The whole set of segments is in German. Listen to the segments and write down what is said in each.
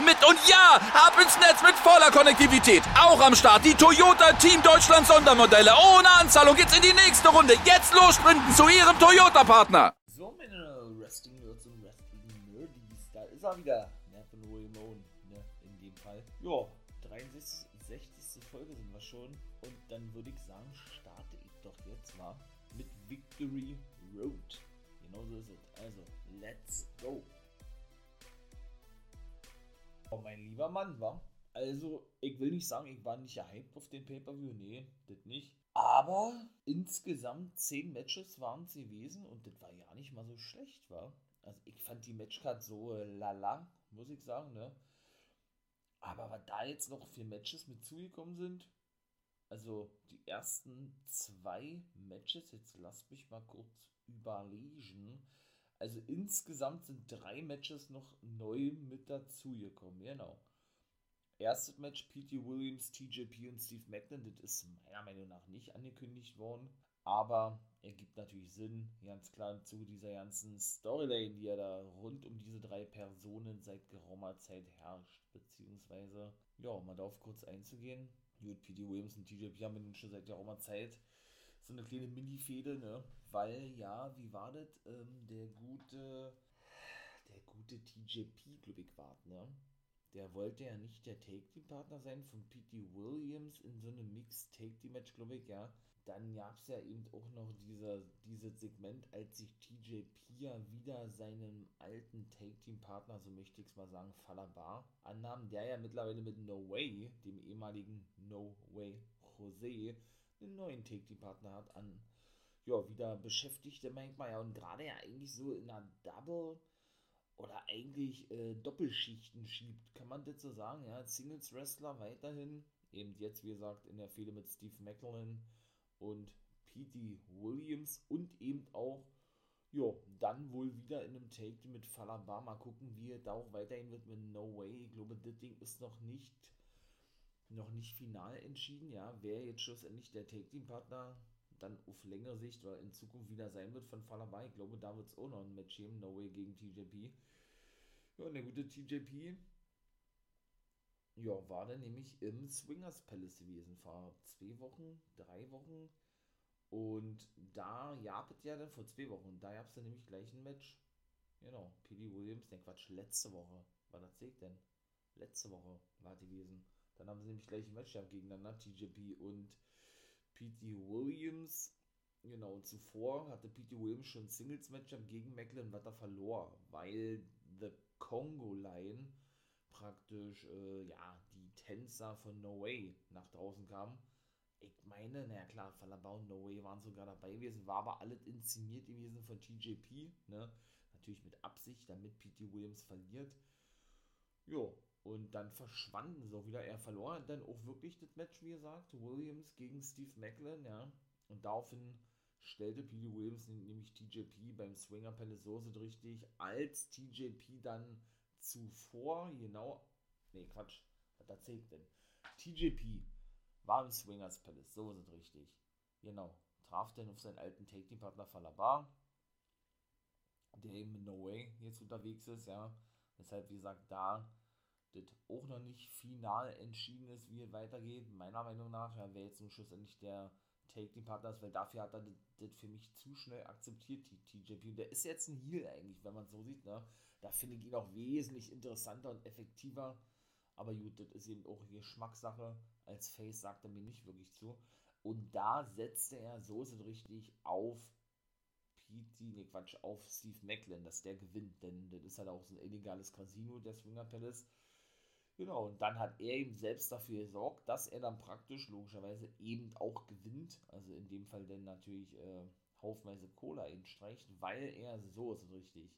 mit. Und ja, ab ins Netz mit voller Konnektivität. Auch am Start die Toyota Team Deutschland Sondermodelle. Ohne Anzahlung geht's in die nächste Runde. Jetzt los sprinten zu ihrem Toyota-Partner. So, meine Wrestling-Nerds und Wrestling-Nerdies. Da ist er wieder. Ne, von William Owen. Ne, in dem Fall. Ja, 63. 60. Folge sind wir schon. Und dann würde ich sagen, starte ich doch jetzt mal mit Victory Mann, war. Also, ich will nicht sagen, ich war nicht gehypt auf den Pay-Per-View. Nee, das nicht. Aber insgesamt 10 Matches waren es gewesen und das war ja nicht mal so schlecht, war. Also, ich fand die Matchcard so lala, muss ich sagen, ne? Aber was da jetzt noch für Matches mit zugekommen sind, also die ersten zwei Matches, jetzt lasst mich mal kurz überlegen. Also insgesamt sind drei Matches noch neu mit dazugekommen, genau. Erstes Match P.T. Williams, TJP und Steve Macklin, das ist meiner Meinung nach nicht angekündigt worden, aber ergibt natürlich Sinn, ganz klar Zuge dieser ganzen Storyline, die ja da rund um diese drei Personen seit geraumer Zeit herrscht, beziehungsweise, ja, um mal darauf kurz einzugehen, Gut, P.D. Williams und TJP haben nun schon seit geraumer Zeit so eine kleine Mini-Fehde, ne? Weil, ja, wie war das? Ähm, der gute, der gute TJP, glaube ich, war, ne? Der wollte ja nicht der Take-Team-Partner sein von P.D. Williams in so einem Mixed-Take-Team-Match, glaube ich, ja. Dann gab es ja eben auch noch diese, dieses Segment, als sich TJP ja wieder seinen alten Take-Team-Partner, so möchte ich es mal sagen, Falabar annahm, der ja mittlerweile mit No Way, dem ehemaligen No Way Jose, einen neuen Take-Team-Partner hat, an ja, wieder Beschäftigte manchmal, ja, und gerade ja eigentlich so in einer Double- oder eigentlich äh, Doppelschichten schiebt, kann man das so sagen, ja, Singles-Wrestler weiterhin, eben jetzt, wie gesagt, in der Fehde mit Steve Macklin und P.D. Williams und eben auch, ja, dann wohl wieder in einem Take mit Falaba. Mal gucken, wie er da auch weiterhin wird mit No Way. Ich glaube, das Ding ist noch nicht, noch nicht final entschieden, ja, wer jetzt schlussendlich der Take-Team-Partner dann auf längere Sicht oder in Zukunft wieder sein wird von Falaba. Ich glaube, da wird es auch noch ein Match geben, No Way gegen TJP. Ja, und der gute TJP ja, war dann nämlich im Swingers Palace gewesen vor zwei Wochen, drei Wochen. Und da gab es ja dann vor zwei Wochen, da gab es dann nämlich gleich ein Match. Genau, P.D. Williams, ne Quatsch, letzte Woche. Wann erzählt denn? Letzte Woche war die gewesen. Dann haben sie nämlich gleich ein Match gegeneinander, TJP und P.D. Williams. Genau, zuvor hatte P.D. Williams schon ein Singles-Match gegen Macklin, was er verlor, weil The Congo Line praktisch, äh, ja, die Tänzer von No Way nach draußen kamen. Ich meine, naja klar, Falabau und No Way waren sogar dabei gewesen, war aber alles inszeniert gewesen von TJP, ne? Natürlich mit Absicht, damit P.T. Williams verliert. Jo, und dann verschwanden sie auch wieder. Er verlor dann auch wirklich das Match, wie gesagt, Williams gegen Steve Macklin, ja. Und daraufhin stellte P.D. Williams nämlich TJP beim Swinger Palace so richtig, als TJP dann zuvor, genau, nee, Quatsch, was erzählt denn? TJP war im Swingers Palace, so es richtig. Genau, traf dann auf seinen alten Take-Team-Partner Falabar, der eben in No Way jetzt unterwegs ist, ja. Deshalb, wie gesagt, da das auch noch nicht final entschieden ist, wie es weitergeht. Meiner Meinung nach, ja, wer jetzt zum Schluss endlich der Take-Team-Partner ist, weil dafür hat er das, für mich zu schnell akzeptiert, die TJP. Der ist jetzt ein Heal eigentlich, wenn man es so sieht, ne? Da finde ich ihn auch wesentlich interessanter und effektiver. Aber gut, das ist eben auch Geschmackssache. Als Face sagt er mir nicht wirklich zu. Und da setzte er, so ist es richtig, auf Pete, ne Quatsch, auf Steve Macklin, dass der gewinnt. Denn das ist halt auch so ein illegales Casino, der Swinger Palace. Genau, und dann hat er eben selbst dafür gesorgt, dass er dann praktisch logischerweise eben auch gewinnt. Also in dem Fall dann natürlich äh, haufenweise Cola einstreicht, weil er, so ist es richtig,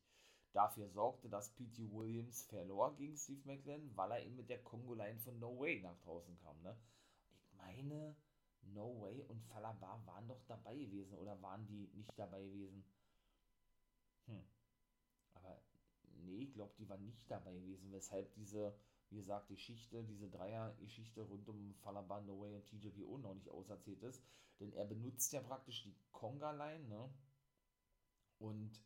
dafür sorgte, dass P.T. Williams verlor gegen Steve Macklin, weil er eben mit der Kongo-Line von No Way nach draußen kam. Ne? Ich meine, No Way und Falabar waren doch dabei gewesen oder waren die nicht dabei gewesen? Hm. Aber nee, ich glaube, die waren nicht dabei gewesen, weshalb diese, wie gesagt, Geschichte, diese Dreier-Geschichte rund um Falabar, No Way und TJPO noch nicht auserzählt ist. Denn er benutzt ja praktisch die Conga-Line, ne? Und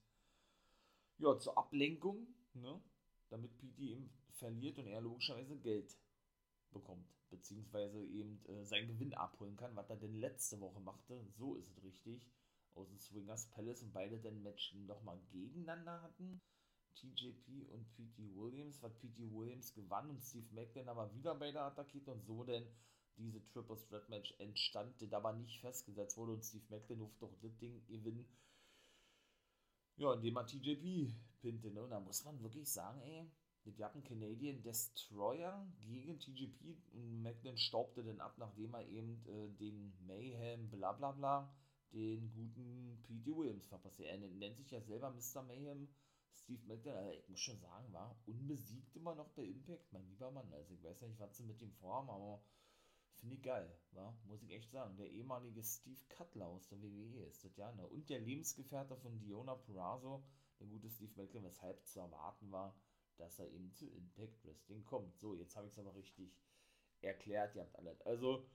ja, zur Ablenkung, ne? damit PT eben verliert und er logischerweise Geld bekommt, beziehungsweise eben äh, seinen Gewinn abholen kann, was er denn letzte Woche machte, so ist es richtig, aus dem Swingers Palace und beide dann Match nochmal gegeneinander hatten, TJP und PT Williams, was PT Williams gewann und Steve Macklin aber wieder beide attackiert und so denn diese Triple Threat Match entstand, das aber nicht festgesetzt wurde und Steve Macklin durfte doch das Ding gewinnen, ja, indem er TJP pinte, ne? Und da muss man wirklich sagen, ey, die hatten Canadian Destroyer gegen TJP und Macklin staubte dann ab, nachdem er eben äh, den Mayhem, bla bla bla, den guten P.T. Williams verpasste. Er nennt sich ja selber Mr. Mayhem. Steve Macklin, also ich muss schon sagen, war unbesiegt immer noch bei Impact, mein lieber Mann. Also ich weiß nicht, was sie mit dem vorhaben, aber Finde ich geil, wa? muss ich echt sagen. Der ehemalige Steve Cutler aus der WWE ist das ja, ne? Und der Lebensgefährte von Diona Purrazzo, der gute Steve Macklin, weshalb zu erwarten war, dass er eben zu Impact Wrestling kommt. So, jetzt habe ich es aber richtig erklärt, ihr habt alles. Also,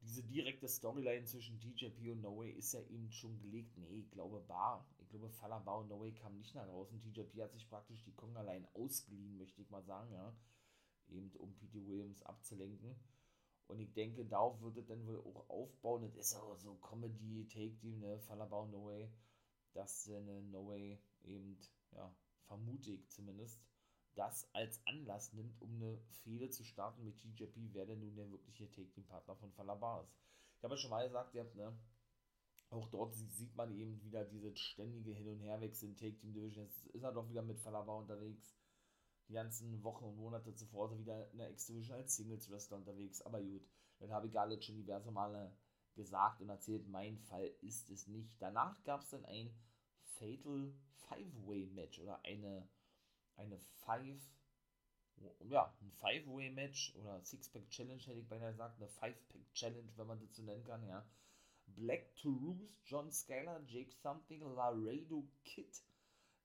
diese direkte Storyline zwischen DJP und No Way ist ja eben schon gelegt. Nee, ich glaube, Bar, glaube, Falla Bar und No Way kam nicht nach draußen. DJP hat sich praktisch die Konga-Line ausgeliehen, möchte ich mal sagen, ja. Eben um P.T. Williams abzulenken. Und ich denke, darauf wird es dann wohl auch aufbauen. Das ist auch so Comedy, Take Team, ne, Fallabau No Way, dass eine No Way eben, ja, vermute ich zumindest, das als Anlass nimmt, um eine Fehde zu starten mit TJP, wer denn nun der wirkliche Take-Team-Partner von Falabar ist. Ich habe ja schon mal gesagt, ihr habt, ne, auch dort sieht man eben wieder diese ständige Hin- und Herwechsel in Take-Team-Division. Jetzt ist er doch wieder mit Falabar unterwegs die ganzen Wochen und Monate zuvor so wieder in der X-Division als Singles-Wrestler unterwegs. Aber gut, dann habe ich alles schon diverse Male gesagt und erzählt, mein Fall ist es nicht. Danach gab es dann ein Fatal Five-Way-Match oder eine, eine Five, ja, ein Five-Way-Match oder Six-Pack-Challenge hätte ich beinahe gesagt, eine Five-Pack-Challenge, wenn man das so nennen kann, ja. Black to Roost, John Skyler, Jake Something, Laredo Kid,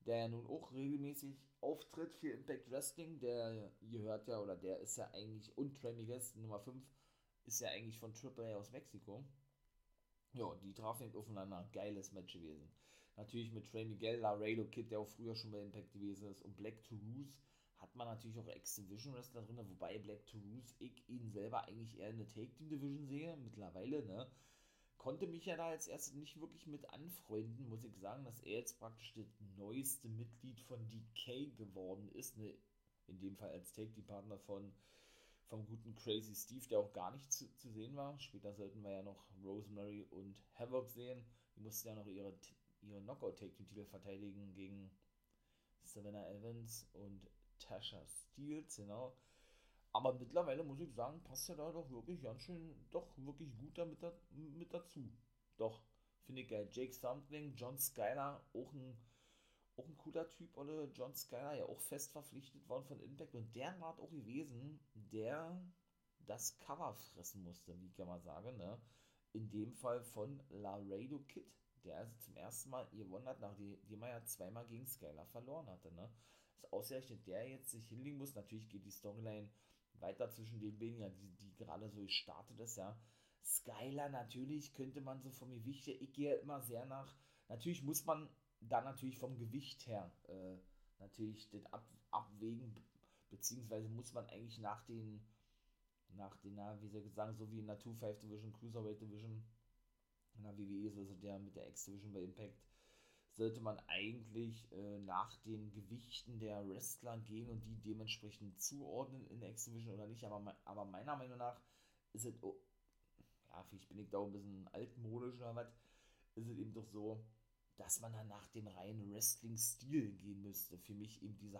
der nun auch regelmäßig auftritt für Impact Wrestling, der, ihr hört ja, oder der ist ja eigentlich, und Trey Miguez, Nummer 5, ist ja eigentlich von AAA aus Mexiko. Ja, die trafen eben aufeinander. Geiles Match gewesen. Natürlich mit Trey Miguel, Laredo Kid, der auch früher schon bei Impact gewesen ist, und Black Toulouse hat man natürlich auch Ex-Division Wrestler drin, wobei Black Toulouse ich ihn selber eigentlich eher in der Take-Team-Division sehe, mittlerweile, ne? Konnte mich ja da als erstes nicht wirklich mit anfreunden, muss ich sagen, dass er jetzt praktisch das neueste Mitglied von DK geworden ist. Ne? In dem Fall als Take-Team-Partner von vom guten Crazy Steve, der auch gar nicht zu, zu, sehen war. Später sollten wir ja noch Rosemary und Havoc sehen. Die mussten ja noch ihre, ihre Knockout-Take-Team-Titel verteidigen gegen Savannah Evans und Tasha Steele, genau. Aber mittlerweile muss ich sagen, passt er da doch wirklich ganz schön, doch wirklich gut damit da, mit dazu. Doch, finde ich geil. Jake Something, John Skyler, auch ein, auch ein cooler Typ, oder John Skyler, ja auch fest verpflichtet worden von Impact. Und der war auch gewesen, der das Cover fressen musste, wie kann man sagen, ne? In dem Fall von Laredo Kid, der also zum ersten Mal gewonnen hat, nachdem er ja zweimal gegen Skyler verloren hatte, ne? Das ausgerechnet der jetzt sich hinlegen muss. Natürlich geht die Storyline weiter zwischen den beiden, ja, die, die gerade so gestartet ist, ja. Skyler natürlich könnte man so vom Gewicht her, ich gehe immer sehr nach, natürlich muss man da natürlich vom Gewicht her äh, natürlich den ab, abwägen, beziehungsweise muss man eigentlich nach den, nach den, na, wie soll ich sagen, so wie in der 2-5 Division, Cruiserweight Division, in der WWE, also der mit der X-Division bei Impact, sollte man eigentlich äh, nach den Gewichten der Wrestler gehen und die dementsprechend zuordnen in der Exhibition oder nicht. Aber, aber meiner Meinung nach ist es, oh, ja, vielleicht bin ich da auch ein bisschen altmodisch oder was, ist es eben doch so, dass man dann nach dem reinen Wrestling-Stil gehen müsste. Für mich eben diese,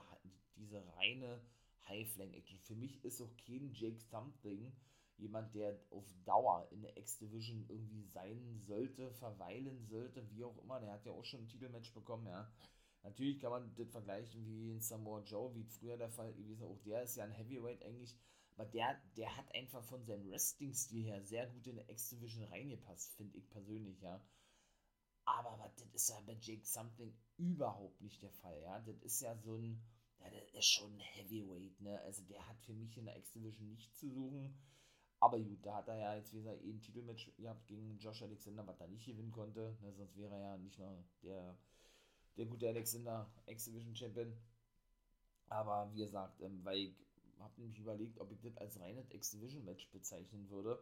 diese reine High-Flank-Action. Für mich ist auch kein Jake Something jemand, der auf Dauer in der X-Division irgendwie sein sollte, verweilen sollte, wie auch immer. Der hat ja auch schon ein Titelmatch bekommen, ja. Natürlich kann man das vergleichen wie in Samoa Joe, wie früher der Fall gewesen. Auch der ist ja ein Heavyweight eigentlich, aber der, der hat einfach von seinem Wrestling-Stil her sehr gut in der X-Division reingepasst, finde ich persönlich, ja. Aber, aber das ist ja bei Jake Something überhaupt nicht der Fall, ja. Das ist ja so ein, ja, das ist schon ein Heavyweight, ne. Also der hat für mich in der X-Division nichts zu suchen. Aber gut, da hat er ja jetzt, wie gesagt, eh ein Titelmatch gehabt gegen Josh Alexander, was er nicht gewinnen konnte. Ne, sonst wäre er ja nicht mehr der, der gute Alexander X-Division Champion. Aber wie gesagt, ähm, weil ich habe nämlich überlegt, ob ich das als reines X-Division Match bezeichnen würde.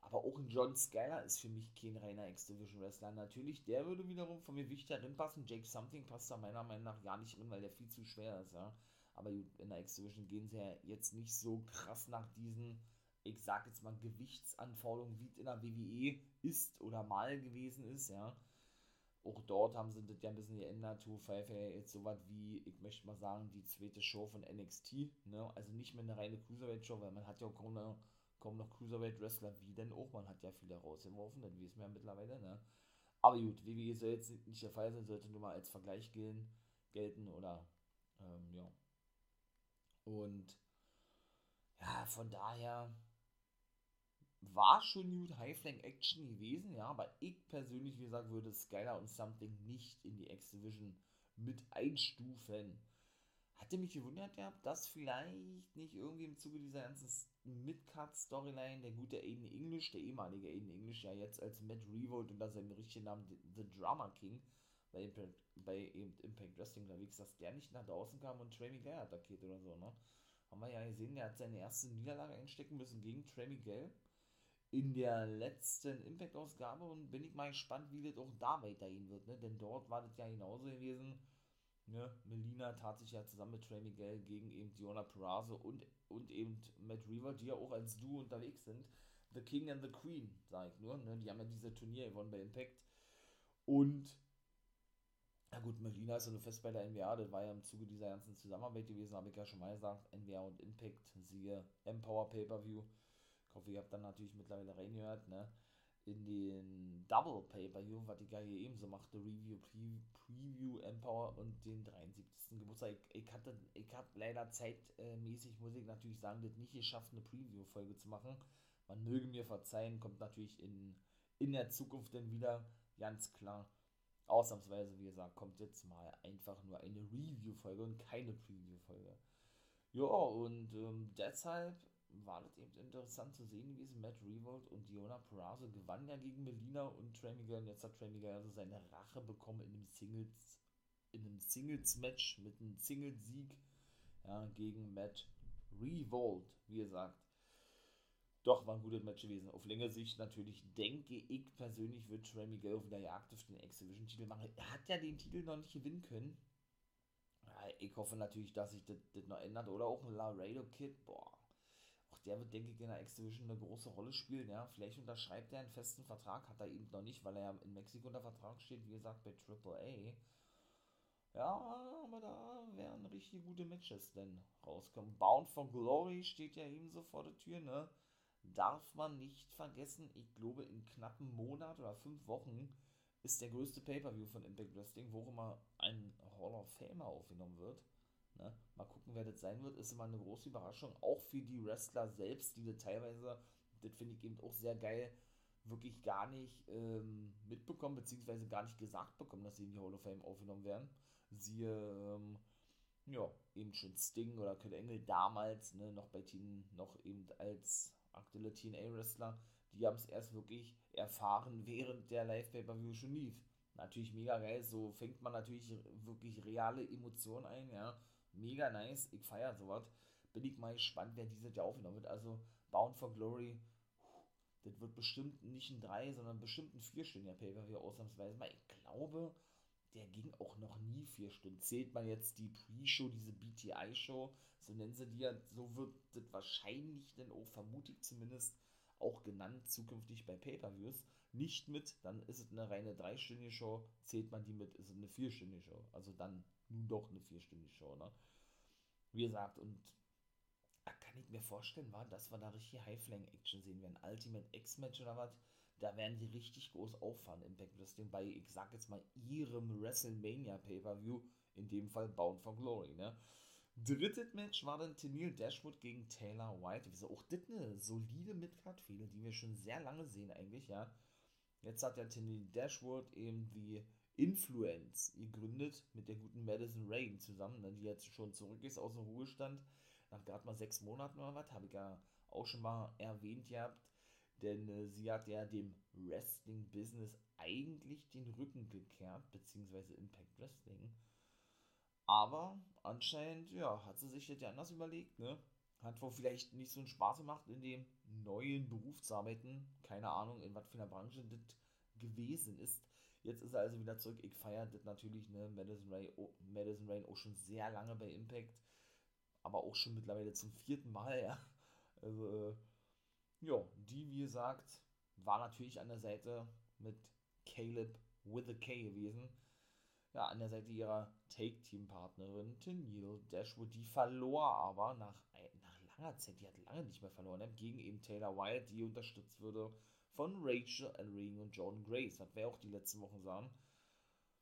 Aber auch ein John Skyler ist für mich kein reiner X-Division Wrestler. Natürlich, der würde wiederum von mir wichtig darin passen. Jake Something passt da meiner Meinung nach gar nicht drin, weil der viel zu schwer ist, ja. Aber in der X-Division gehen sie ja jetzt nicht so krass nach diesen ich sag jetzt mal, Gewichtsanforderungen, wie es in der WWE ist oder mal gewesen ist, ja. Auch dort haben sie das ja ein bisschen geändert. 2-5 ja jetzt sowas wie, ich möchte mal sagen, die zweite Show von NXT, ne? Also nicht mehr eine reine Cruiserweight-Show, weil man hat ja auch kaum noch, kaum noch Cruiserweight-Wrestler, wie denn auch, man hat ja viele rausgeworfen, das wissen wir ja mittlerweile, ne? Aber gut, WWE soll jetzt nicht der Fall sein, sollte nur mal als Vergleich gelten, gelten oder, ähm, ja. Und, ja, von daher, war schon gut High-Flank-Action gewesen, ja, aber ich persönlich, wie gesagt, würde Skylar und Something nicht in die X-Division mit einstufen. Hatte mich gewundert, ja, dass vielleicht nicht irgendwie im Zuge dieser ganzen Mid-Card-Storyline der gute Aiden English, der ehemalige Aiden English, ja jetzt als Matt Revolt unter seinem richtigen Namen The Drama King bei Impact, bei Impact Wrestling unterwegs, dass der nicht nach draußen kam und Trey Miguel attackiert oder so, ne? Haben wir ja gesehen, der hat seine erste Niederlage einstecken müssen gegen Trey Miguel in der letzten Impact-Ausgabe und bin ich mal gespannt, wie das auch da weitergehen wird, ne? denn dort war das ja genauso gewesen. Ne? Melina tat sich ja zusammen mit Trey Miguel gegen eben Diona Peraza und, und eben Matt Reaver, die ja auch als Duo unterwegs sind. The King and the Queen, sag ich nur. Ne? Die haben ja diese Turnier gewonnen bei Impact. Und, na gut, Melina ist ja nur fest bei der NBA, das war ja im Zuge dieser ganzen Zusammenarbeit gewesen, habe ich ja schon mal gesagt. NBA und Impact, siehe Empower Pay-Per-View. Ich hoffe, ihr habt dann natürlich mittlerweile reingehört, ne? In den Double Pay-Per-View, was die Geige ebenso machte, Review, Pre Preview, Empower und den 73. Geburtstag. Ich, ich hatte, ich habe leider zeitmäßig, muss ich natürlich sagen, das nicht geschafft, eine Preview-Folge zu machen. Man möge mir verzeihen, kommt natürlich in, in der Zukunft dann wieder, ganz klar. Ausnahmsweise, wie gesagt, kommt jetzt mal einfach nur eine Review-Folge und keine Preview-Folge. Ja, und ähm, deshalb war das eben interessant zu sehen gewesen. Matt Revolt und Diona Peraza gewannen ja gegen Melina und Trey. Und jetzt hat Trey also seine Rache bekommen in einem Singles, in einem Singles-Match mit einem Singles-Sieg ja, gegen Matt Revolt, wie gesagt. Doch, war ein gutes Match gewesen. Auf längere Sicht natürlich denke ich persönlich, wird Trey Miguel wieder Jagd auf den X-Division-Titel machen. Er hat ja den Titel noch nicht gewinnen können. Ja, ich hoffe natürlich, dass sich das, das noch ändert. Oder auch ein Laredo Kid. Boah, der wird, denke ich, in der X-Division eine große Rolle spielen. Ja, vielleicht unterschreibt er einen festen Vertrag, hat er eben noch nicht, weil er ja in Mexiko unter Vertrag steht, wie gesagt, bei AAA. Ja, aber da werden richtig gute Matches denn rauskommen. Bound for Glory steht ja ebenso vor der Tür, ne? Darf man nicht vergessen, ich glaube, in knappen Monat oder fünf Wochen ist der größte Pay-Per-View von Impact Wrestling, wo immer ein Hall of Famer aufgenommen wird. Ne? Mal gucken, wer das sein wird. Ist immer eine große Überraschung. Auch für die Wrestler selbst, die das teilweise, das finde ich eben auch sehr geil, wirklich gar nicht ähm, mitbekommen, beziehungsweise gar nicht gesagt bekommen, dass sie in die Hall of Fame aufgenommen werden. Siehe, ähm, ja, eben schon Sting oder Kurt Engel damals, ne, noch bei Teen, noch eben als aktuelle TNA-Wrestler, die haben es erst wirklich erfahren, während der Live-Pay-Per-View schon lief. Natürlich mega geil, so fängt man natürlich wirklich reale Emotionen ein, ja mega nice. Ich feiere sowas. Bin ich mal gespannt, wer dieses Jahr aufgenommen wird. Also Bound for Glory, das wird bestimmt nicht ein 3, sondern bestimmt ein 4-stündiger Pay-Per-View ausnahmsweise mal. Ich glaube, der ging auch noch nie 4 Stunden. Zählt man jetzt die Pre-Show, diese BTI-Show, so nennen sie die ja, so wird das wahrscheinlich dann auch, vermute ich zumindest, auch genannt zukünftig bei Pay-Per-Views. Nicht mit, dann ist es eine reine 3-stündige Show, zählt man die mit, ist es eine 4-stündige Show. Also dann nun doch eine vierstündige Show, ne? Wie gesagt, und da kann ich mir vorstellen, war, dass wir da richtig High-Flying-Action sehen werden. Ultimate X-Match oder was, da werden die richtig groß auffahren. Impact Wrestling bei, ich sag jetzt mal, ihrem WrestleMania Pay-Per-View in dem Fall Bound for Glory, ne? Drittes Match war dann Tennille Dashwood gegen Taylor White. Wieso auch das eine solide Midcard-Fehde, die wir schon sehr lange sehen eigentlich, ja. Jetzt hat ja Tennille Dashwood eben die Influence gegründet mit der guten Madison Rain zusammen, ne, die jetzt schon zurück ist aus dem Ruhestand. Nach gerade mal sechs Monaten oder was, habe ich ja auch schon mal erwähnt gehabt. Denn äh, sie hat ja dem Wrestling-Business eigentlich den Rücken gekehrt, beziehungsweise Impact Wrestling. Aber anscheinend, ja, hat sie sich das ja anders überlegt, ne? Hat wohl vielleicht nicht so einen Spaß gemacht, in dem neuen Beruf zu arbeiten. Keine Ahnung, in was für einer Branche das gewesen ist. Jetzt ist er also wieder zurück. Ich feiere das natürlich, ne? Madison Rain, oh, Madison Rain auch schon sehr lange bei Impact. Aber auch schon mittlerweile zum vierten Mal, ja. Also, äh, ja, die, wie gesagt, war natürlich an der Seite mit Caleb with a K gewesen ja, an der Seite ihrer Take-Team-Partnerin Tennille Dashwood. Die verlor aber nach, langer Zeit, die hat lange nicht mehr verloren, gegen eben Taylor Wilde, die unterstützt wurde von Rachel Ellering und Jordan Grace, was wir auch die letzten Wochen sahen.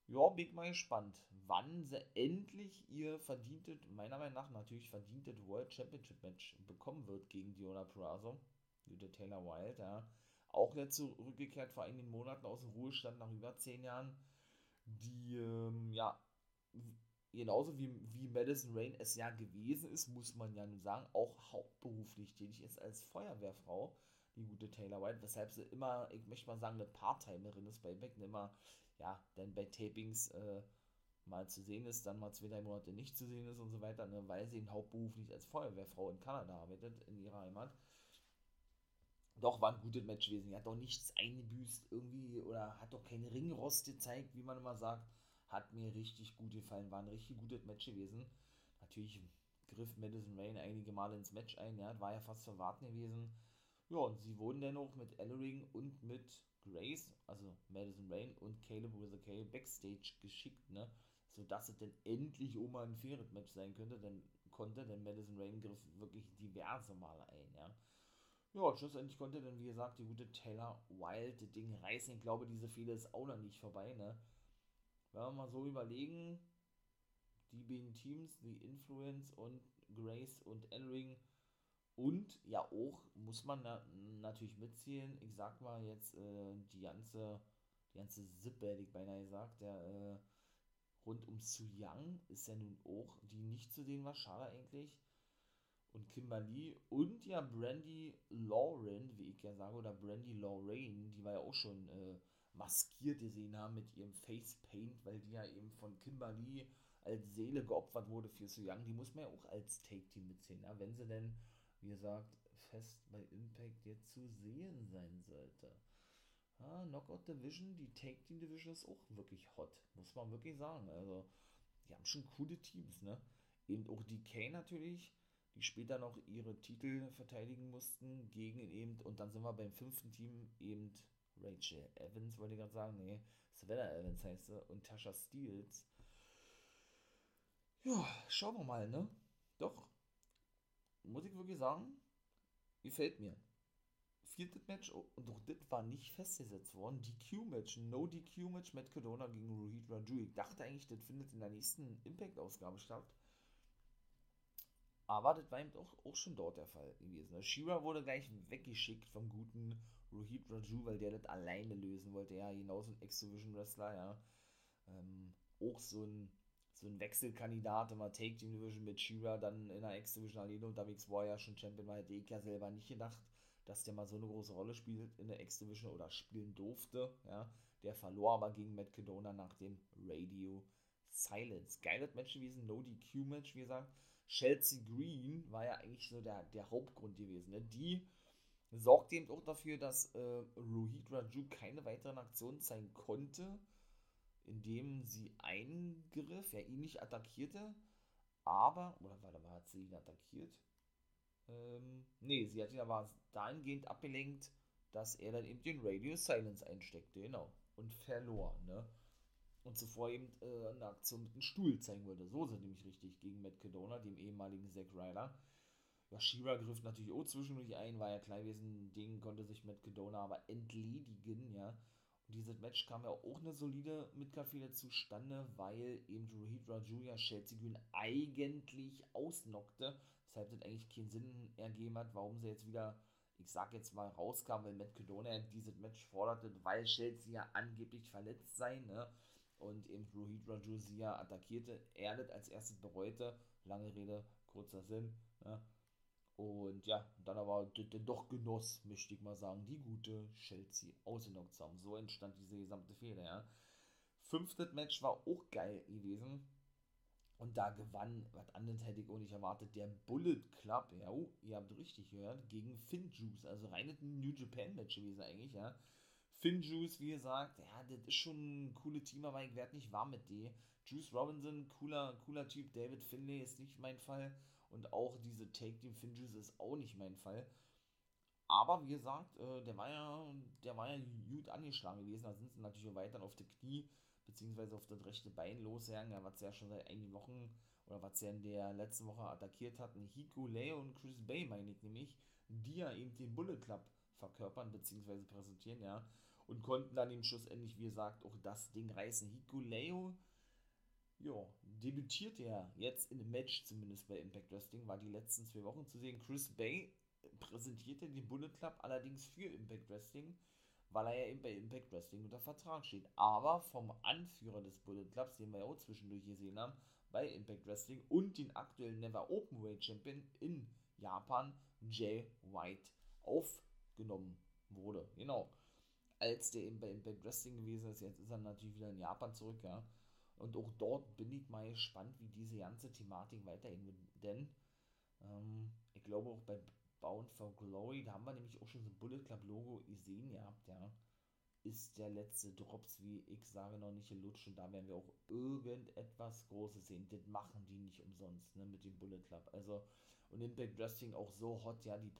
Ja, bin mal gespannt, wann sie endlich ihr verdientes, meiner Meinung nach natürlich verdientes World Championship Match bekommen wird gegen Diona Purrazzo, die Taylor Wilde, ja. Auch jetzt zurückgekehrt vor einigen Monaten aus dem Ruhestand nach über zehn Jahren die, ähm, ja, genauso wie, wie Madison Rain es ja gewesen ist, muss man ja nun sagen, auch hauptberuflich tätig ist als Feuerwehrfrau, die gute Taylor White, weshalb sie immer, ich möchte mal sagen, eine Part-Timerin ist bei Becken, immer, ja, dann bei Tapings äh, mal zu sehen ist, dann mal zwei, drei Monate nicht zu sehen ist und so weiter, ne, weil sie hauptberuflich als Feuerwehrfrau in Kanada arbeitet, in ihrer Heimat. Doch, war ein gutes Match gewesen. Er hat doch nichts eingebüßt irgendwie oder hat doch keinen Ringrost gezeigt, wie man immer sagt. Hat mir richtig gut gefallen. War ein richtig gutes Match gewesen. Natürlich griff Madison Rain einige Male ins Match ein. Ja, war ja fast zu erwarten gewesen. Ja, und sie wurden dennoch mit Ellering und mit Grace, also Madison Rain und Caleb with a K Backstage geschickt, ne? Sodass es denn endlich auch mal ein faires Match sein könnte, denn konnte, denn Madison Rain griff wirklich diverse Male ein, ja. Ja, schlussendlich konnte dann, wie gesagt, die gute Taylor Wild das Ding reißen. Ich glaube, diese Fehler ist auch noch nicht vorbei, ne? Wenn wir mal so überlegen, die beiden Teams, die Influence und Grace und Enring und ja auch, muss man na, natürlich mitzählen, ich sag mal jetzt äh, die ganze, die ganze Sippe, hätte ich beinahe gesagt, der äh, rund um Su Young ist ja nun auch, die nicht zu denen war, schade eigentlich. Und Kimberly und ja Brandy Lauren, wie ich ja sage, oder Brandy Lorraine, die wir ja auch schon äh, maskiert gesehen haben mit ihrem Face Paint, weil die ja eben von Kimberly als Seele geopfert wurde für So Young. Die muss man ja auch als Take-Team mitziehen, ja? wenn sie denn, wie gesagt, fest bei Impact jetzt zu sehen sein sollte. Ja, Knockout Division, die Take-Team Division ist auch wirklich hot, muss man wirklich sagen. Also, die haben schon coole Teams, ne? Eben auch die K natürlich die später noch ihre Titel verteidigen mussten gegen eben, und dann sind wir beim fünften Team eben Rachel Evans, wollte ich gerade sagen, nee, Savannah Evans heißt sie, und Tasha Steels. Ja, schauen wir mal, ne? Doch, muss ich wirklich sagen, gefällt mir. Viertes Match, und doch das war nicht festgesetzt worden. DQ-Match, No DQ-Match, Matt Cadona gegen Rohit Raju. Ich dachte eigentlich, das findet in der nächsten Impact-Ausgabe statt. Aber das war eben auch, auch schon dort der Fall gewesen. Ne? Shira wurde gleich weggeschickt vom guten Rohit Raju, weil der das alleine lösen wollte. Ja, genauso ein X-Division-Wrestler, ja. Ähm, auch so ein, so ein Wechselkandidat, immer Take Team Division mit Shira dann in der X-Division alleine unterwegs war, ja schon Champion war, hätte ich ja selber nicht gedacht, dass der mal so eine große Rolle spielt in der X-Division oder spielen durfte, ja. Der verlor aber gegen Matt Cadona nach dem Radio Silence. Geiles Match gewesen, No DQ-Match, wie gesagt Chelsea Green war ja eigentlich so der, der Hauptgrund gewesen. Ne? Die sorgte eben auch dafür, dass äh, Rohit Raju keine weiteren Aktionen zeigen konnte, indem sie eingriff, ja ihn nicht attackierte, aber, oder warte mal, hat sie ihn attackiert? Ähm, nee, sie hat ihn aber dahingehend abgelenkt, dass er dann eben den Radio Silence einsteckte, genau, und verlor, ne? Und zuvor eben äh, eine Aktion mit einem Stuhl zeigen wollte. So sind nämlich richtig gegen Matt Cadona, dem ehemaligen Zack Ryder. Ja, Shira griff natürlich auch zwischendurch ein, war ja klar gewesen, Ding konnte sich Matt Cadona aber entledigen, ja. Und dieses Match kam ja auch eine solide Midcard-Fehler zustande, weil eben Rohit Raju Chelsea Green eigentlich ausnockte. Weshalb das eigentlich keinen Sinn ergeben hat, warum sie jetzt wieder, ich sag jetzt mal, rauskam, weil Matt Cadona dieses Match forderte, weil Chelsea ja angeblich verletzt sei, ne? Und eben Rohit Raju ja attackierte, er das als erstes bereute. Lange Rede, kurzer Sinn, ne? Und ja, dann aber doch genoss, möchte ich mal sagen, die gute Chelsea ausgenockt haben. So entstand diese gesamte Fehler, ja. Fünftes Match war auch geil gewesen. Und da gewann, was anderes hätte ich auch nicht erwartet, der Bullet Club, ja, oh, ihr habt richtig gehört, gegen Finjuice. Also rein ein New Japan Match gewesen eigentlich, ja. Finjuice, wie gesagt, ja, das ist schon ein cooles Team, aber ich werde nicht warm mit dem. Juice Robinson, cooler, cooler Typ. David Finlay ist nicht mein Fall. Und auch diese Take Team Finjuice ist auch nicht mein Fall. Aber wie gesagt, äh, der war ja, der war ja gut angeschlagen gewesen. Da sind sie natürlich weiter auf die Knie, beziehungsweise auf das rechte Bein losgegangen. Ja, was ja schon seit einigen Wochen, oder was ja in der letzten Woche attackiert hatten. Hiko Leo und Chris Bay, meine ich nämlich, die ja eben den Bullet Club verkörpern, beziehungsweise präsentieren, ja. Und konnten dann eben schlussendlich, wie gesagt, auch das Ding reißen. Hiko Leo ja, debütierte er jetzt in einem Match, zumindest bei Impact Wrestling, war die letzten zwei Wochen zu sehen. Chris Bay präsentierte den Bullet Club allerdings für Impact Wrestling, weil er ja eben bei Impact Wrestling unter Vertrag steht. Aber vom Anführer des Bullet Clubs, den wir ja auch zwischendurch gesehen haben, bei Impact Wrestling und den aktuellen Never Openweight Champion in Japan, Jay White, aufgenommen wurde. Genau. Als der eben bei Impact Wrestling gewesen ist, jetzt ist er natürlich wieder in Japan zurück, ja. Und auch dort bin ich mal gespannt, wie diese ganze Thematik weitergehen wird. Denn ähm, ich glaube auch bei Bound for Glory, da haben wir nämlich auch schon so ein Bullet Club Logo gesehen gehabt, ja. Ist der letzte Drops, wie ich sage, noch nicht gelutscht und da werden wir auch irgendetwas Großes sehen. Das machen die nicht umsonst, ne, mit dem Bullet Club. Also, und Impact Wrestling auch so hot, ja, die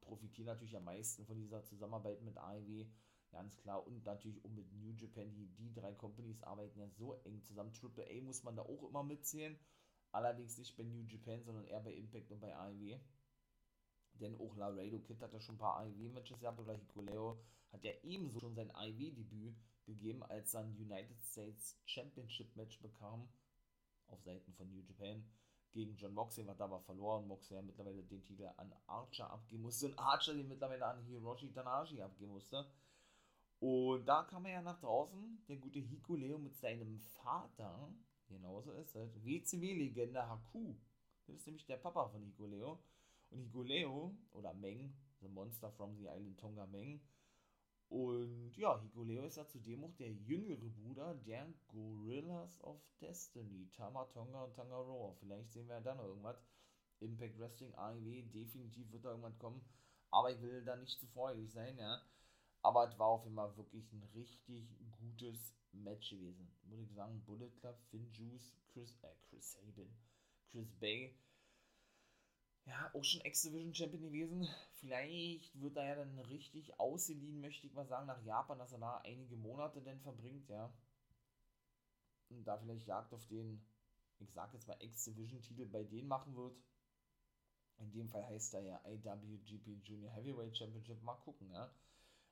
profitieren natürlich am meisten von dieser Zusammenarbeit mit AEW Ganz klar. Und natürlich auch mit New Japan. Die, die drei Companies arbeiten ja so eng zusammen. Triple A muss man da auch immer mitzählen. Allerdings nicht bei New Japan, sondern eher bei Impact und bei AEW. Denn auch Laredo Kid hat ja schon ein paar AEW-Matches gehabt. Oder Hikuleo hat ja ebenso schon sein AEW-Debüt gegeben, als er ein United States Championship Match bekam. Auf Seiten von New Japan gegen John Moxley, hat aber verloren. Moxley ja mittlerweile den Titel an Archer abgeben musste und Archer den mittlerweile an Hiroshi Tanahashi abgeben musste. Und da kam er ja nach draußen, der gute Hikuleo mit seinem Vater, genauso ist es, WCW-Legende Haku. Das ist nämlich der Papa von Hikuleo. Und Hikuleo, oder Meng, The Monster from the Island Tonga Meng. Und ja, Hikuleo ist ja zudem auch der jüngere Bruder der Gorillas of Destiny, Tama Tonga und Tangaroa. Vielleicht sehen wir ja dann noch irgendwas. Impact Wrestling, AEW, definitiv wird da irgendwas kommen. Aber ich will da nicht zu freudig sein, ja. Aber es war auf jeden Fall wirklich ein richtig gutes Match gewesen. Muss ich sagen, Bullet Club, Finn Juice, Chris, äh, Chris Sabin, Chris Bay. Ja, auch schon X-Division Champion gewesen. Vielleicht wird er ja dann richtig ausgeliehen, möchte ich mal sagen, nach Japan, dass er da einige Monate dann verbringt, ja. Und da vielleicht Jagd auf den, ich sag jetzt mal, X-Division-Titel bei denen machen wird. In dem Fall heißt er ja IWGP Junior Heavyweight Championship. Mal gucken, ja.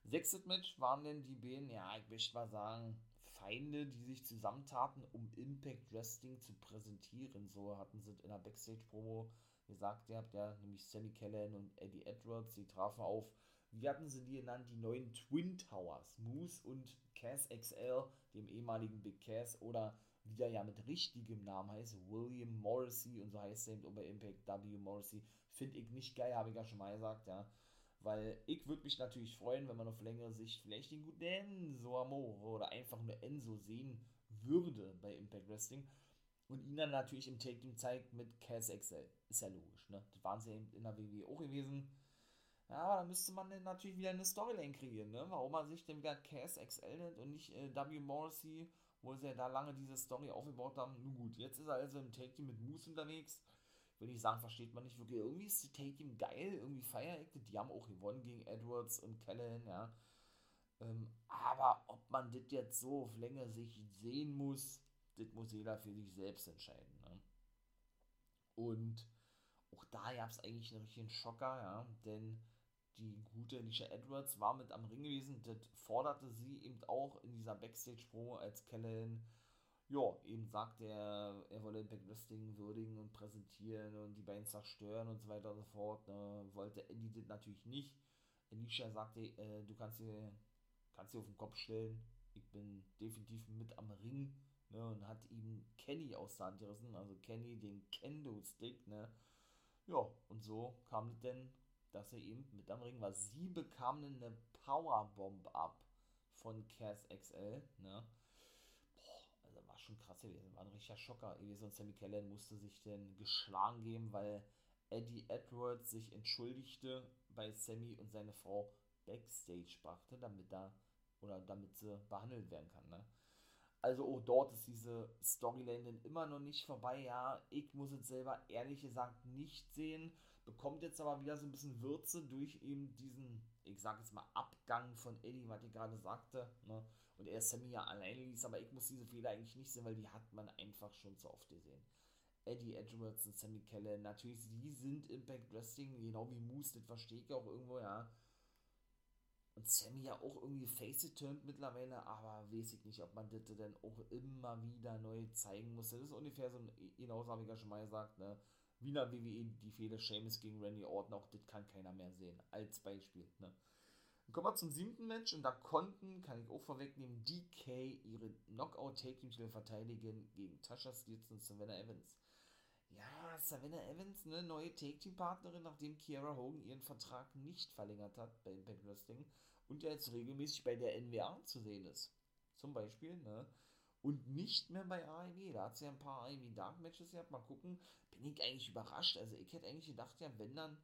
Sechstes Match waren denn die beiden, ja, ich möchte mal sagen, Feinde, die sich zusammentaten, um Impact Wrestling zu präsentieren. So hatten sie in der Backstage-Promo gesagt, ihr habt ja nämlich Sammy Callahan und Eddie Edwards, die trafen auf, wie hatten sie die genannt, die neuen Twin Towers, Moose und Cass XL, dem ehemaligen Big Cass, oder wie er ja mit richtigem Namen heißt, William Morrissey, und so heißt er eben bei Impact W. Morrissey, finde ich nicht geil, habe ich ja schon mal gesagt, ja. Weil ich würde mich natürlich freuen, wenn man auf längere Sicht vielleicht den guten Enzo Amore oder einfach nur Enzo sehen würde bei Impact Wrestling und ihn dann natürlich im Take Team zeigt mit Cass XL. Ist ja logisch, ne? Das waren sie in der WWE auch gewesen. Ja, aber da müsste man dann natürlich wieder eine Storyline kreieren, ne? Warum man sich denn wieder Cass XL nennt und nicht äh, W. Morrissey, wo sie ja da lange diese Story aufgebaut haben. Nun gut, jetzt ist er also im Take Team mit Moose unterwegs würde ich sagen, versteht man nicht wirklich. Irgendwie ist die Take Team geil, irgendwie feier Die haben auch gewonnen gegen Edwards und Callahan, ja. Ähm, aber ob man das jetzt so auf Länge sich sehen muss, das muss jeder für sich selbst entscheiden. Ne? Und auch da gab es eigentlich einen richtigen Schocker, ja, denn die gute Alicia Edwards war mit am Ring gewesen. Das forderte sie eben auch in dieser Backstage-Promo, als Kellen, ja, eben sagte er, er wolle Impact Wrestling würdigen und präsentieren und die beiden zerstören und so weiter und so fort. Ne? Wollte Eddie das natürlich nicht. Alicia sagte, äh, du kannst dir, kannst auf den Kopf stellen, ich bin definitiv mit am Ring. Ne? Und hat ihm Kenny aus der Hand gerissen, also Kenny den Kendo-Stick, ne? Ja, und so kam es denn dass er eben mit am Ring war. Sie bekam eine Powerbomb ab von Cass XL, ne? Schon krass gewesen, war ein richtiger Schocker gewesen und Sammy Kellen musste sich denn geschlagen geben, weil Eddie Edwards sich entschuldigte bei Sammy und seine Frau Backstage brachte, damit da oder damit sie behandelt werden kann, ne? Also auch dort ist diese Storyline denn immer noch nicht vorbei. Ja, ich muss es selber ehrlich gesagt nicht sehen bekommt jetzt aber wieder so ein bisschen Würze durch eben diesen, ich sag jetzt mal, Abgang von Eddie, was ich gerade sagte, ne? Und er Sammy ja alleine ließ, aber ich muss diese Fehler eigentlich nicht sehen, weil die hat man einfach schon zu oft gesehen. Eddie Edwards und Sammy Keller, natürlich, die sind Impact Wrestling, genau wie Moose, das verstehe ich auch irgendwo, ja. Und Sammy ja auch irgendwie face turned mittlerweile, aber weiß ich nicht, ob man das dann auch immer wieder neu zeigen muss. Das ist ungefähr so, genauso habe ich ja schon mal gesagt, ne wie in der WWE die Fehde Seamus gegen Randy Orton, auch das kann keiner mehr sehen, als Beispiel. Ne? Kommen wir zum siebten Match und da konnten, kann ich auch vorwegnehmen, DK ihre Knockout-Take-Team-Titel verteidigen gegen Tasha Steels und Savannah Evans. Ja, Savannah Evans, eine neue Take-Team-Partnerin, nachdem Kiara Hogan ihren Vertrag nicht verlängert hat bei Impact Wrestling und der jetzt regelmäßig bei der NWA zu sehen ist. Zum Beispiel, ne? und nicht mehr bei AEW. Da hat sie ja ein paar AEW Dark Matches gehabt. Mal gucken. Bin ich eigentlich überrascht. Also ich hätte eigentlich gedacht, ja, wenn dann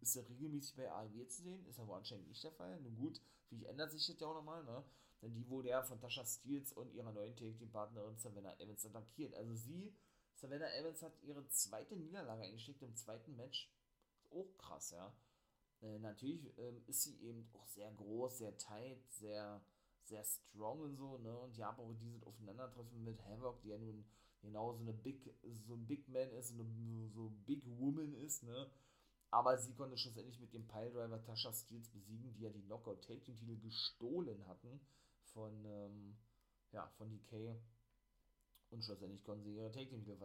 ist er regelmäßig bei AEW zu sehen. Ist aber anscheinend nicht der Fall. Nun gut, wie ändert sich das ja auch nochmal, ne? Denn die wurde ja von Tasha Steels und ihrer neuen Take-Team-Partnerin Savannah Evans attackiert. Also sie, Savannah Evans hat ihre zweite Niederlage eingesteckt im zweiten Match. Auch krass, ja. Äh, natürlich ähm, ist sie eben auch sehr groß, sehr tight, sehr sehr strong und so, ne? Und ja, auch dieses Aufeinandertreffen mit Havoc, die ja nun genau so eine Big, so ein Big Man ist, eine, so Big Woman ist, ne? Aber sie konnte schlussendlich mit dem Piledriver Tasha Steels besiegen, die ja die Knockout Take Team Titel gestohlen hatten von, ähm, ja, von DK. Und schlussendlich konnten sie ihre Take Team Titel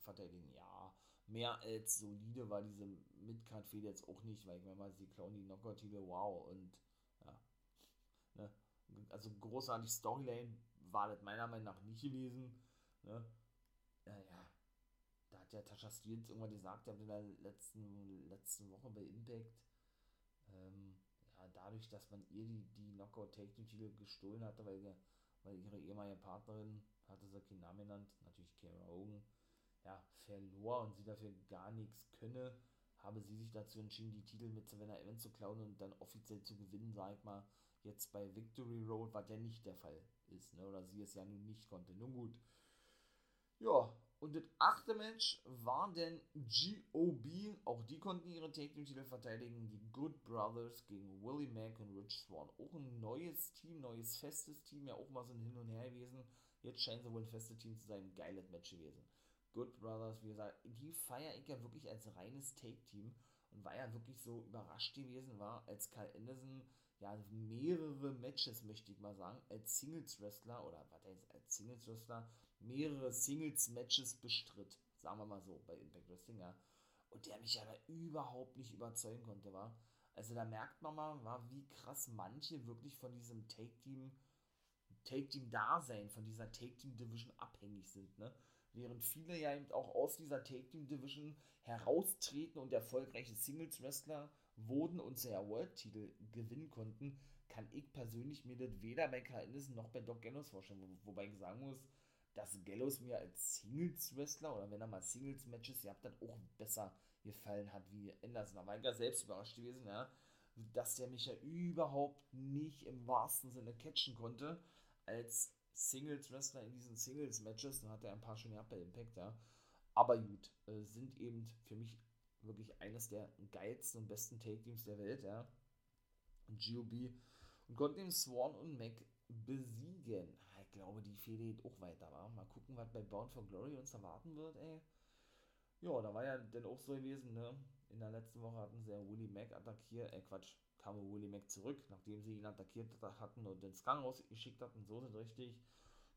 verteidigen. Ja, mehr als solide war diese Midcard-Fehde jetzt auch nicht, weil ich meine mal, sie klauen die Knockout Titel, wow, und ja, ne? also großartig Storyline war das meiner Meinung nach nicht gewesen. Ne? Ja, ja. Da hat ja Tasha Steels irgendwann gesagt, ja, in der letzten, letzten Woche bei Impact, ähm, ja, dadurch, dass man ihr die, die Knockout Take Titel gestohlen hatte, weil, weil ihre ehemalige Partnerin, hatte sie keinen Namen genannt, natürlich Kara Hogan, ja, verlor und sie dafür gar nichts könne, habe sie sich dazu entschieden, die Titel mit Savannah Evans zu klauen und dann offiziell zu gewinnen, sag ich mal, jetzt bei Victory Road, was ja nicht der Fall ist, ne? oder sie es ja nun nicht konnte. Nun gut. Ja, und das achte Match war denn GOB. Auch die konnten ihre Take-Titel verteidigen. Die Good Brothers gegen Willie Mack und Rich Swan. Auch ein neues Team, neues festes Team. Ja, auch mal so ein Hin und Her gewesen. Jetzt scheinen sie wohl ein festes Team zu sein. Ein geiles Match gewesen. Good Brothers, wie gesagt, die feiere ich ja wirklich als reines Take-Team. Und war ja wirklich so überrascht gewesen, war, als Kyle Anderson ja, mehrere Matches, möchte ich mal sagen, als Singles-Wrestler oder was heißt als Singles-Wrestler, mehrere Singles-Matches bestritt. Sagen wir mal so, bei Impact Wrestling, ja. Und der mich ja da überhaupt nicht überzeugen konnte, war. Also da merkt man mal, war, wie krass manche wirklich von diesem Take-Team, Take-Team-Dasein, von dieser Take-Team-Division abhängig sind, ne? Während viele ja eben auch aus dieser Take-Team-Division heraustreten und erfolgreiche Singles-Wrestler wurden und sehr World-Titel gewinnen konnten, kann ich persönlich mir das weder bei Kyle noch bei Doc Gallows vorstellen. Wo, wobei ich sagen muss, dass Gallows mir als Singles-Wrestler oder wenn er mal Singles-Matches gehabt hat, auch besser gefallen hat wie Anderson. Da war ich ja selbst überrascht gewesen, ja, dass der mich ja überhaupt nicht im wahrsten Sinne catchen konnte als Singles-Wrestler in diesen Singles-Matches. Da hat er ein paar gehabt bei Impact, ja. Aber gut, äh, sind eben für mich wirklich eines der geilsten und besten Take-Teams der Welt, ja. GOB. Und konnten den Swan und Mac besiegen. Ah, ich glaube, die Fehde geht auch weiter, war. Mal gucken, was bei Bound for Glory uns erwarten wird, ey. Ja, da war ja dann auch so gewesen, ne? in der letzten Woche hatten sie ja Willie Mack attackiert, äh Quatsch, kam Willie Mack zurück, nachdem sie ihn attackiert hatten und ins Krankenhaus geschickt hatten, so sind richtig.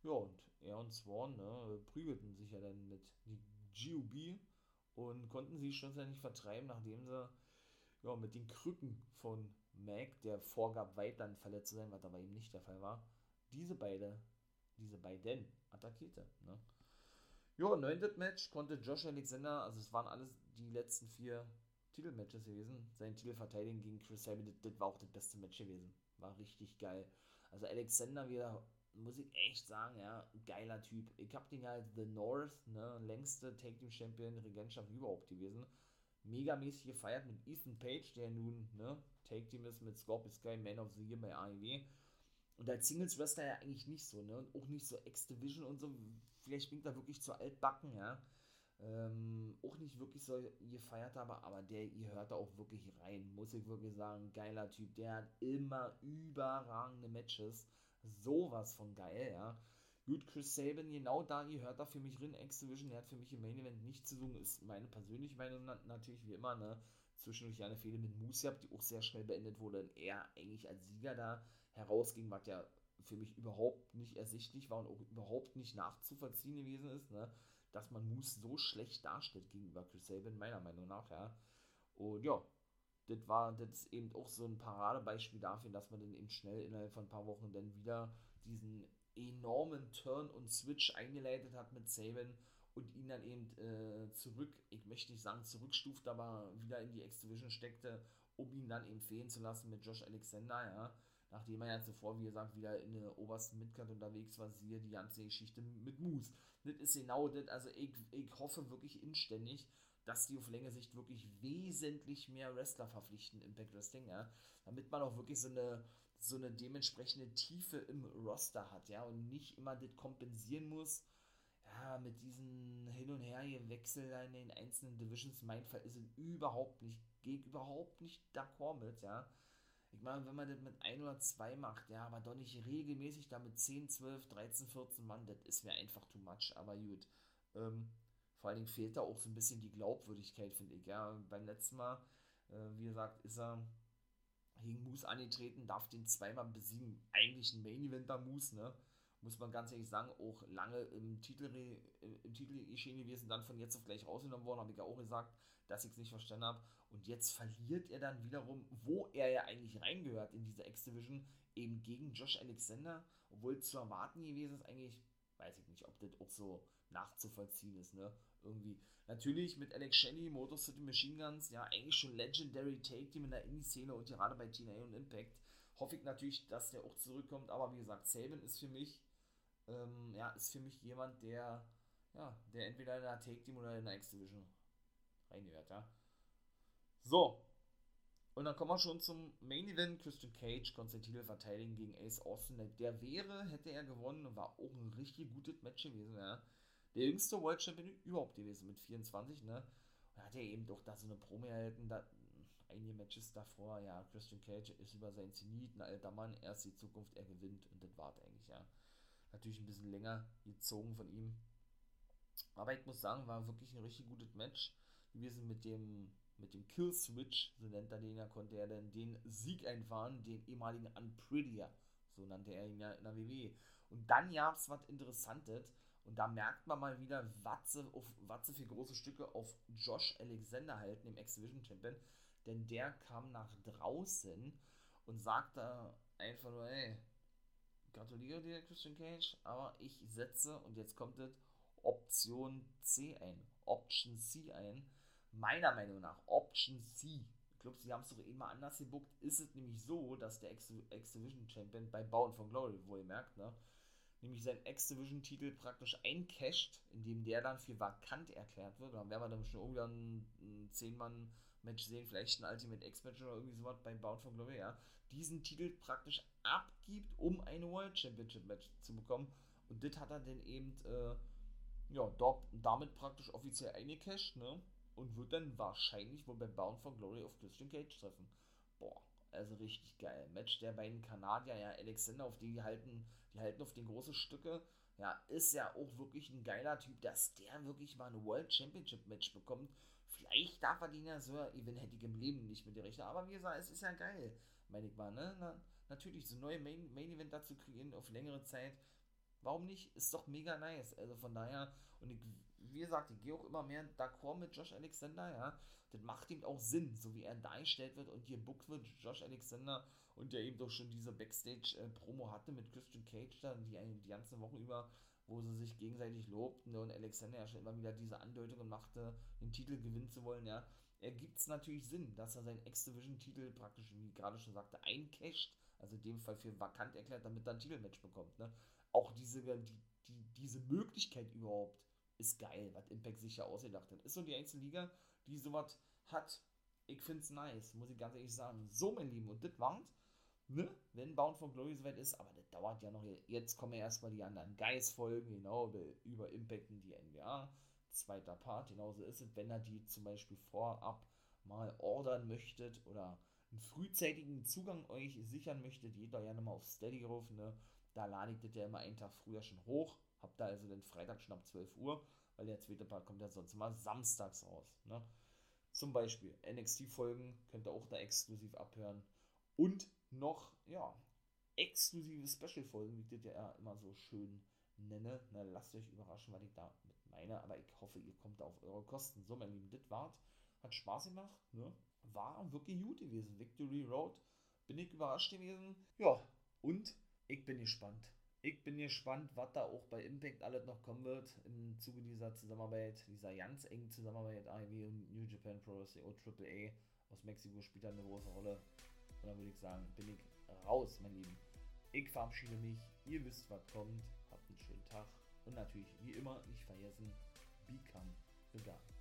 Ja, und er und Swan ne, prügelten sich ja dann mit die GUB und konnten sie schlussendlich vertreiben, nachdem sie ja, mit den Krücken von Mac, der vorgab, weiterhin verletzt zu sein, was aber eben nicht der Fall war, diese beide, diese beiden attackierte. Ne? Ja, neuntes Match konnte Josh Alexander, also es waren alles die letzten vier Titelmatches gewesen, seinen Titel verteidigen gegen Chris Sabin, das, das war auch das beste Match gewesen. War richtig geil. Also Alexander wieder, muss ich echt sagen, ja, geiler Typ. Ich hab den ja als The North, ne, längste Take Team Champion Regentschaft überhaupt gewesen. Megamäßig gefeiert mit Ethan Page, der nun, ne, Take Team ist mit Scorpio Sky, Man of the Year bei AEW. Und als Singles Wrestler ja eigentlich nicht so, ne, und auch nicht so X-Division und so. Vielleicht bin ich da wirklich zu altbacken, ja ähm, auch nicht wirklich so gefeiert habe, aber der, ihr hört da auch wirklich rein, muss ich wirklich sagen, geiler Typ, der hat immer überragende Matches, sowas von geil, ja. Gut, Chris Sabin, genau da, ihr hört da für mich drin, X-Division, der hat für mich im Main Event nicht zu suchen, ist meine persönliche Meinung natürlich wie immer, ne, zwischendurch eine Fehde mit gehabt, die auch sehr schnell beendet wurde und er eigentlich als Sieger da herausging, was ja für mich überhaupt nicht ersichtlich war und auch überhaupt nicht nachzuvollziehen gewesen ist, ne, dass man Moose so schlecht darstellt gegenüber Chris Sabin, meiner Meinung nach, ja. Und ja, das war das eben auch so ein Paradebeispiel dafür, dass man dann eben schnell innerhalb von ein paar Wochen dann wieder diesen enormen Turn und Switch eingeleitet hat mit Sabin und ihn dann eben äh, zurück, ich möchte nicht sagen zurückstuft, aber wieder in die X-Division steckte, um ihn dann eben fehlen zu lassen mit Josh Alexander, ja nachdem er ja zuvor, wie gesagt, wieder in der obersten Midcard unterwegs war, siehe die ganze Geschichte mit Moose. Das ist genau das, also ich, ich hoffe wirklich inständig, dass die auf längere Sicht wirklich wesentlich mehr Wrestler verpflichten, Impact Wrestling, ja, damit man auch wirklich so eine, so eine dementsprechende Tiefe im Roster hat, ja, und nicht immer das kompensieren muss, ja, mit diesen Hin- und Her Wechsel in den einzelnen Divisions, mein Fall ist überhaupt nicht, geht überhaupt nicht d'accord mit, ja, ich meine, wenn man das mit ein oder zwei macht, ja, aber doch nicht regelmäßig damit 10, 12, 13, 14 Mann, das ist mir einfach too much, aber gut. Ähm, vor allen Dingen fehlt da auch so ein bisschen die Glaubwürdigkeit, finde ich, ja. Beim letzten Mal, äh, wie gesagt, ist er gegen Moose angetreten, darf den zweimal besiegen. Eigentlich ein Main Eventer Moose, ne? Muss man ganz ehrlich sagen, auch lange im Titel, im Titel geschehen gewesen, dann von jetzt auf gleich rausgenommen worden, habe ich ja auch gesagt, dass ich es nicht verstanden habe. Und jetzt verliert er dann wiederum, wo er ja eigentlich reingehört in diese X-Division, eben gegen Josh Alexander, obwohl zu erwarten gewesen ist, eigentlich, weiß ich nicht, ob das auch so nachzuvollziehen ist, ne? Irgendwie. Natürlich mit Alex Shelley, Motor City Machine Guns, ja, eigentlich schon Legendary Take Team in der Indie-Szene und gerade bei TNA und Impact. Hoffe ich natürlich, dass der auch zurückkommt, aber wie gesagt, Sabin ist für mich, ähm, ja, ist für mich jemand, der, ja, der entweder in der Take Team oder in der X-Division reingehört, ja. So. Und dann kommen wir schon zum Main Event. Christian Cage konnte den Titel verteidigen gegen Ace Austin. Der wäre, hätte er gewonnen, war auch ein richtig gutes Match gewesen, ja. Der jüngste World Champion überhaupt gewesen mit 24, ne. Und hat er eben doch da so eine Promo erhalten, da einige Matches davor, ja, Christian Cage ist über sein Zenit, ein alter Mann, erst die Zukunft, er gewinnt und das war eigentlich, ja. Natürlich ein bisschen länger gezogen von ihm. Aber ich muss sagen, war wirklich ein richtig gutes Match gewesen mit dem mit dem Kill Switch, so nennt er den ja, konnte er dann den Sieg einfahren, den ehemaligen Unprettier, so nannte er ihn ja in der WWE. Und dann gab es was Interessantes und da merkt man mal wieder, was sie, auf, für große Stücke auf Josh Alexander halten, dem X-Division Champion, denn der kam nach draußen und sagte einfach nur, ey, gratuliere dir, Christian Cage, aber ich setze, und jetzt kommt es, Option C ein, Option C ein, meiner Meinung nach Option C. Ich glaube, sie haben es doch eben mal anders gebuckt. Ist es nämlich so, dass der X-Division Champion bei Bound for Glory, wo ihr merkt, ne, nämlich seinen X-Division-Titel praktisch eincasht, indem der dann für vakant erklärt wird. Dann werden wir dann schon irgendwann ein 10-Mann-Match sehen, vielleicht ein Ultimate X-Match oder irgendwie sowas bei Bound for Glory, ja. Diesen Titel praktisch abgibt, um ein World Championship-Match zu bekommen. Und das hat er dann eben, äh, ja, damit praktisch offiziell eingecasht, ne und wird dann wahrscheinlich wohl bei Bound for Glory auf Christian Cage treffen. Boah, also richtig geil. Match der beiden Kanadier, ja, Alexander, auf die halten, die halten auf den großen Stücke. Ja, ist ja auch wirklich ein geiler Typ, dass der wirklich mal ein World Championship Match bekommt Vielleicht darf er den ja so, wenn hätte ich im Leben nicht mit dir rechnen. Aber wie gesagt, es ist ja geil, meine ich mal, ne? Na, natürlich, so neue Main, Main Event dazu kreieren auf längere Zeit. Warum nicht? Ist doch mega nice. Also von daher, und ich, wie gesagt, ich gehe auch immer mehr d'accord mit Josh Alexander, ja. Das macht ihm auch Sinn, so wie er dargestellt wird und hier Book wird, Josh Alexander und der eben doch schon diese Backstage-Promo hatte mit Christian Cage da, die, die ganze Woche über, wo sie sich gegenseitig lobten und Alexander ja schon immer wieder diese Andeutungen machte, den Titel gewinnen zu wollen, ja. Ergibt es natürlich Sinn, dass er seinen X-Division-Titel praktisch, wie gerade schon sagte, eincasht, also in dem Fall für vakant erklärt, damit er ein Titelmatch bekommt, ne. Auch diese, die, die, diese Möglichkeit überhaupt ist geil, was Impact sich ja ausgedacht hat. Ist so die einzige Liga, die sowas hat. Ich find's nice, muss ich ganz ehrlich sagen. So, mein Lieben, und das war's ne, wenn Bound for Glory soweit ist, aber das dauert ja noch. Jetzt kommen ja erstmal die anderen Geist-Folgen, genau, über Impact in die NBA. Zweiter Part, genauso ist es, wenn er die zum Beispiel vorab mal ordern möchtet oder einen frühzeitigen Zugang euch sichern möchtet, geht da gerne mal auf Steady ruf, ne? Da lade ich das ja immer einen Tag früher schon hoch. Habt da also den Freitag schon ab 12 Uhr, weil der zweite Part kommt ja sonst immer samstags raus, ne? Zum Beispiel NXT-Folgen könnt ihr auch da exklusiv abhören. Und noch, ja, exklusive Special-Folgen, wie ich das ja immer so schön nenne. Na, lasst euch überraschen, was ich da mit meine, aber ich hoffe, ihr kommt da auf eure Kosten. So, mein Lieben, das wart. Hat Spaß gemacht, ne? War wirklich gut gewesen. Victory Road. Bin ich überrascht gewesen. Ja, und ich bin gespannt. Ich bin gespannt, was da auch bei Impact alles noch kommen wird im Zuge dieser Zusammenarbeit, dieser ganz engen Zusammenarbeit AEW und New Japan Pro Wrestling AAA aus Mexiko spielt da eine große Rolle. Und dann würde ich sagen, bin ich raus, mein Lieben. Ich verabschiede mich. Ihr wisst, was kommt. Habt einen schönen Tag. Und natürlich, wie immer, nicht vergessen, become the guy.